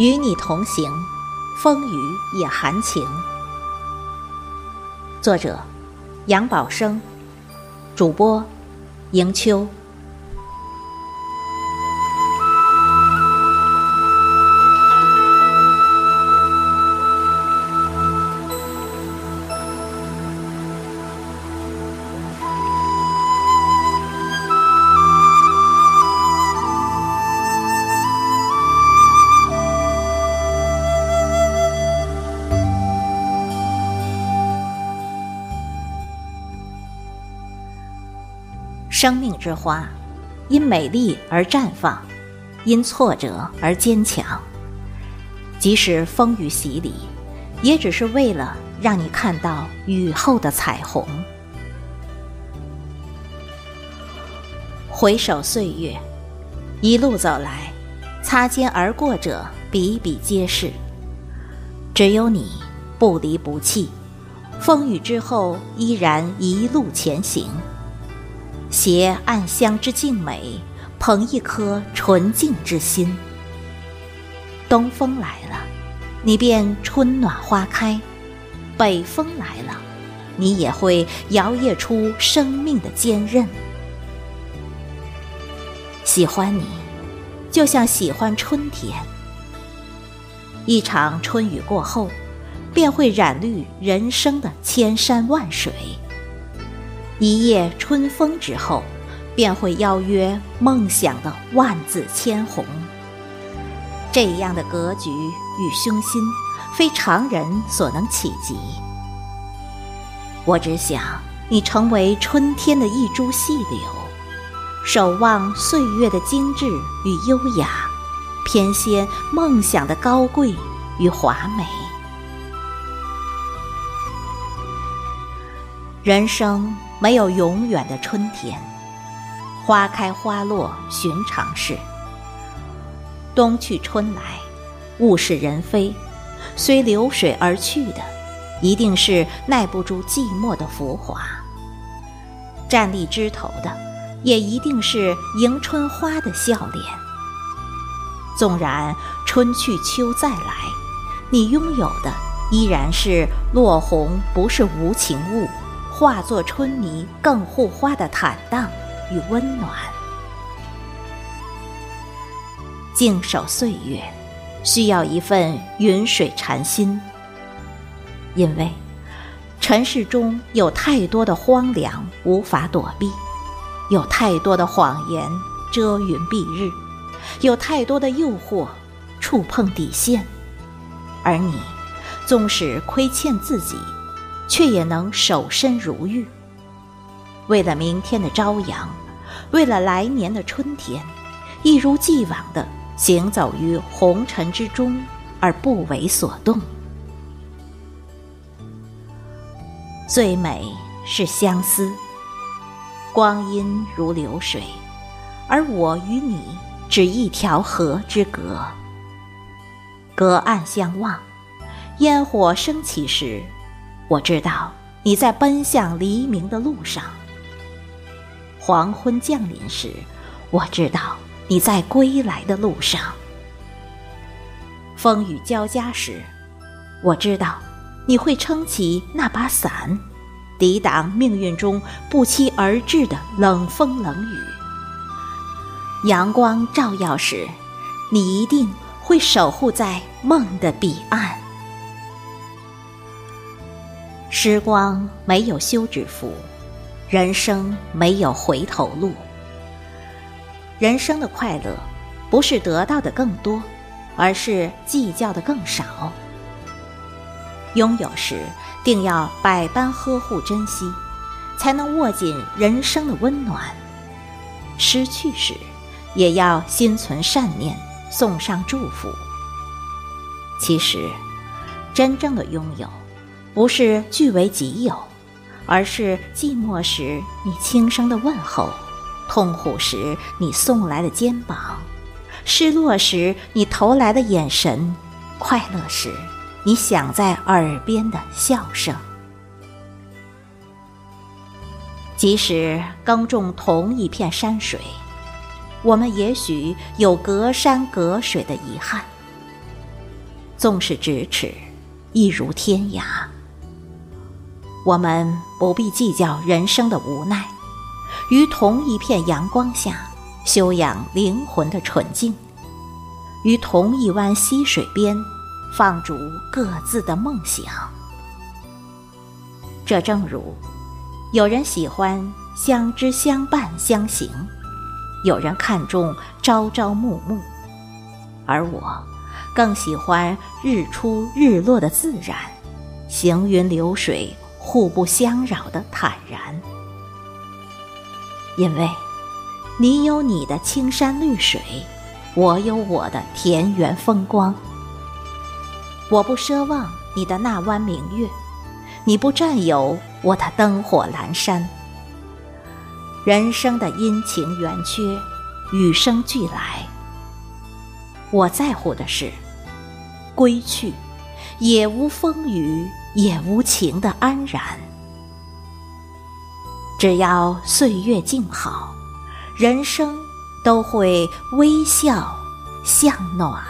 与你同行，风雨也含情。作者：杨宝生，主播：迎秋。生命之花，因美丽而绽放，因挫折而坚强。即使风雨洗礼，也只是为了让你看到雨后的彩虹。回首岁月，一路走来，擦肩而过者比比皆是。只有你不离不弃，风雨之后依然一路前行。携暗香之静美，捧一颗纯净之心。东风来了，你便春暖花开；北风来了，你也会摇曳出生命的坚韧。喜欢你，就像喜欢春天。一场春雨过后，便会染绿人生的千山万水。一夜春风之后，便会邀约梦想的万紫千红。这样的格局与胸心，非常人所能企及。我只想你成为春天的一株细柳，守望岁月的精致与优雅，偏跹梦想的高贵与华美。人生。没有永远的春天，花开花落寻常事。冬去春来，物是人非，随流水而去的，一定是耐不住寂寞的浮华。站立枝头的，也一定是迎春花的笑脸。纵然春去秋再来，你拥有的依然是落红，不是无情物。化作春泥更护花的坦荡与温暖，静守岁月，需要一份云水禅心。因为尘世中有太多的荒凉无法躲避，有太多的谎言遮云蔽日，有太多的诱惑触碰底线，而你纵使亏欠自己。却也能守身如玉。为了明天的朝阳，为了来年的春天，一如既往的行走于红尘之中，而不为所动。最美是相思，光阴如流水，而我与你只一条河之隔。隔岸相望，烟火升起时。我知道你在奔向黎明的路上。黄昏降临时，我知道你在归来的路上。风雨交加时，我知道你会撑起那把伞，抵挡命运中不期而至的冷风冷雨。阳光照耀时，你一定会守护在梦的彼岸。时光没有休止符，人生没有回头路。人生的快乐，不是得到的更多，而是计较的更少。拥有时，定要百般呵护珍惜，才能握紧人生的温暖；失去时，也要心存善念，送上祝福。其实，真正的拥有。不是据为己有，而是寂寞时你轻声的问候，痛苦时你送来的肩膀，失落时你投来的眼神，快乐时你响在耳边的笑声。即使耕种同一片山水，我们也许有隔山隔水的遗憾，纵使咫尺，亦如天涯。我们不必计较人生的无奈，于同一片阳光下修养灵魂的纯净，于同一湾溪水边放逐各自的梦想。这正如，有人喜欢相知相伴相行，有人看重朝朝暮暮，而我更喜欢日出日落的自然，行云流水。互不相扰的坦然，因为，你有你的青山绿水，我有我的田园风光。我不奢望你的那弯明月，你不占有我的灯火阑珊。人生的阴晴圆缺，与生俱来。我在乎的是，归去。也无风雨，也无情的安然。只要岁月静好，人生都会微笑向暖。